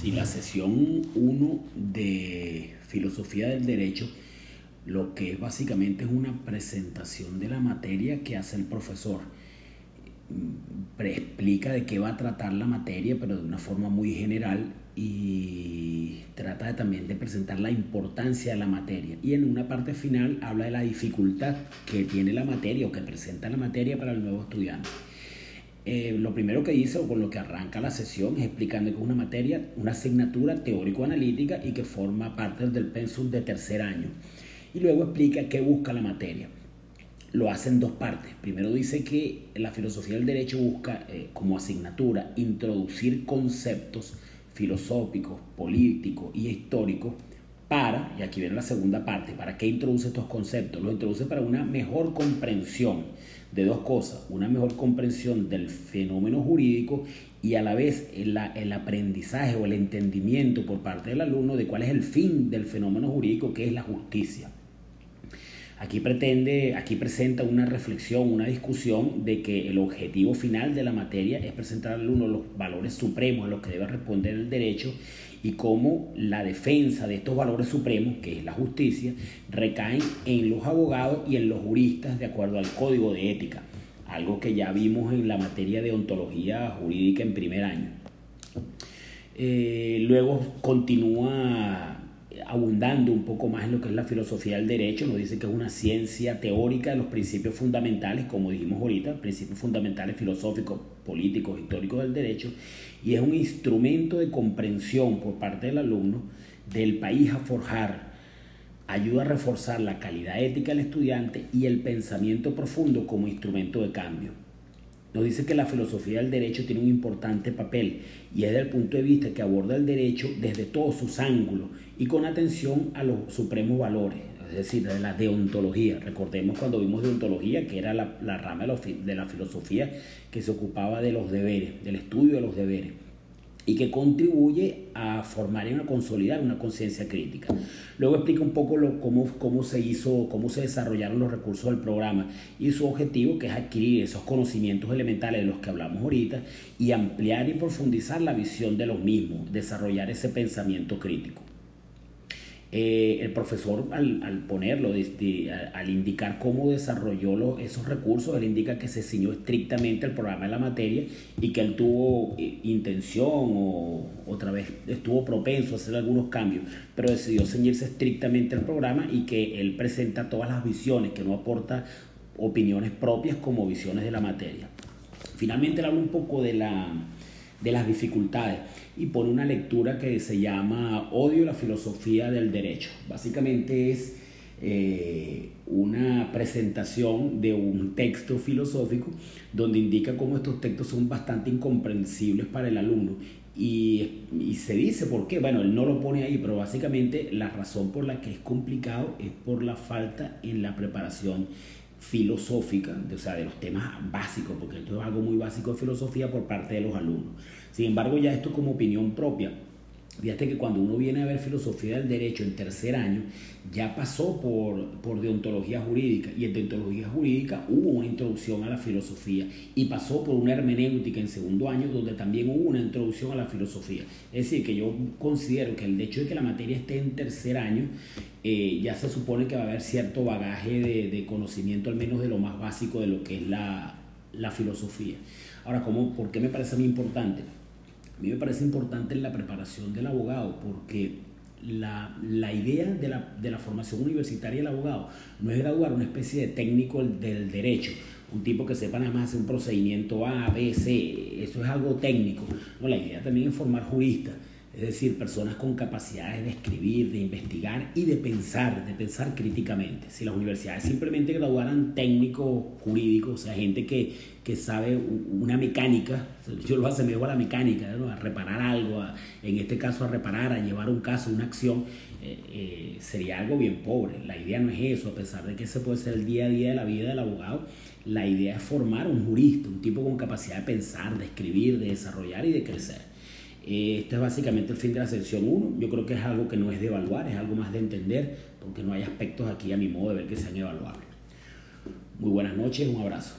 Sí, la sesión 1 de Filosofía del Derecho lo que básicamente es una presentación de la materia que hace el profesor. Explica de qué va a tratar la materia, pero de una forma muy general y trata también de presentar la importancia de la materia. Y en una parte final habla de la dificultad que tiene la materia o que presenta la materia para el nuevo estudiante. Eh, lo primero que dice o con lo que arranca la sesión es explicando que es una materia, una asignatura teórico-analítica y que forma parte del pensum de tercer año. Y luego explica qué busca la materia. Lo hace en dos partes. Primero dice que la filosofía del derecho busca eh, como asignatura introducir conceptos filosóficos, políticos y históricos para, y aquí viene la segunda parte, ¿para qué introduce estos conceptos? Los introduce para una mejor comprensión de dos cosas, una mejor comprensión del fenómeno jurídico y a la vez el, el, aprendizaje o el entendimiento por parte del alumno de cuál es el fin del fenómeno jurídico que es la justicia. Aquí pretende, aquí presenta una reflexión, una discusión de que el objetivo final de la materia es presentar al alumno los valores supremos a los que debe responder el derecho y cómo la defensa de estos valores supremos, que es la justicia, recaen en los abogados y en los juristas de acuerdo al código de ética, algo que ya vimos en la materia de ontología jurídica en primer año. Eh, luego continúa abundando un poco más en lo que es la filosofía del derecho, nos dice que es una ciencia teórica de los principios fundamentales, como dijimos ahorita, principios fundamentales filosóficos, políticos, históricos del derecho, y es un instrumento de comprensión por parte del alumno del país a forjar, ayuda a reforzar la calidad ética del estudiante y el pensamiento profundo como instrumento de cambio. Nos dice que la filosofía del derecho tiene un importante papel y es desde el punto de vista que aborda el derecho desde todos sus ángulos y con atención a los supremos valores, es decir, de la deontología. Recordemos cuando vimos deontología, que era la, la rama de la filosofía que se ocupaba de los deberes, del estudio de los deberes y que contribuye a formar y a consolidar una conciencia crítica. Luego explica un poco cómo, cómo se hizo, cómo se desarrollaron los recursos del programa y su objetivo que es adquirir esos conocimientos elementales de los que hablamos ahorita y ampliar y profundizar la visión de los mismos, desarrollar ese pensamiento crítico. Eh, el profesor al, al ponerlo, al indicar cómo desarrolló esos recursos, él indica que se ciñó estrictamente el programa de la materia y que él tuvo eh, intención o otra vez estuvo propenso a hacer algunos cambios, pero decidió ceñirse estrictamente al programa y que él presenta todas las visiones, que no aporta opiniones propias como visiones de la materia. Finalmente él habla un poco de la de las dificultades y pone una lectura que se llama Odio la filosofía del derecho. Básicamente es eh, una presentación de un texto filosófico donde indica cómo estos textos son bastante incomprensibles para el alumno y, y, se dice por qué, bueno, él no lo pone ahí, pero básicamente la razón por la que es complicado es por la falta en la preparación filosófica, de, o sea, de los temas básicos, porque esto es algo muy básico de filosofía por parte de los alumnos. Sin embargo, ya esto como opinión propia, Fíjate que cuando uno viene a ver filosofía del derecho en tercer año, ya pasó por, por deontología jurídica y en deontología jurídica hubo una introducción a la filosofía y pasó por una hermenéutica en segundo año donde también hubo una introducción a la filosofía. Es decir, que yo considero que el hecho de que la materia esté en tercer año eh, ya se supone que va a haber cierto bagaje de, de, conocimiento, al menos de lo más básico de lo que es la, la filosofía. Ahora, ¿cómo, ¿por qué me parece mí importante? A mí me parece importante la preparación del abogado porque la, la idea de la, de la, formación universitaria del abogado no es graduar una especie de técnico del derecho, un tipo que sepa nada más hacer un procedimiento A, B, C, eso es algo técnico. No, la idea también es formar juristas es decir, personas con capacidades de escribir, de investigar y de pensar, de pensar críticamente. Si las universidades simplemente graduaran técnicos jurídicos, o sea, gente que, que sabe una mecánica, yo lo asemejo a la mecánica, a reparar algo, en este caso a reparar, a llevar un caso, una acción, eh, eh, sería algo bien pobre. La idea no es eso, a pesar de que ese puede ser el día a día de la vida del abogado, la idea es formar un jurista, un tipo con capacidad de pensar, de escribir, de desarrollar y de crecer. Este es básicamente el fin de la sección 1. Yo creo que es algo que no es de evaluar, es algo más de entender, porque no hay aspectos aquí a mi modo de ver que sean evaluables. Muy buenas noches, un abrazo.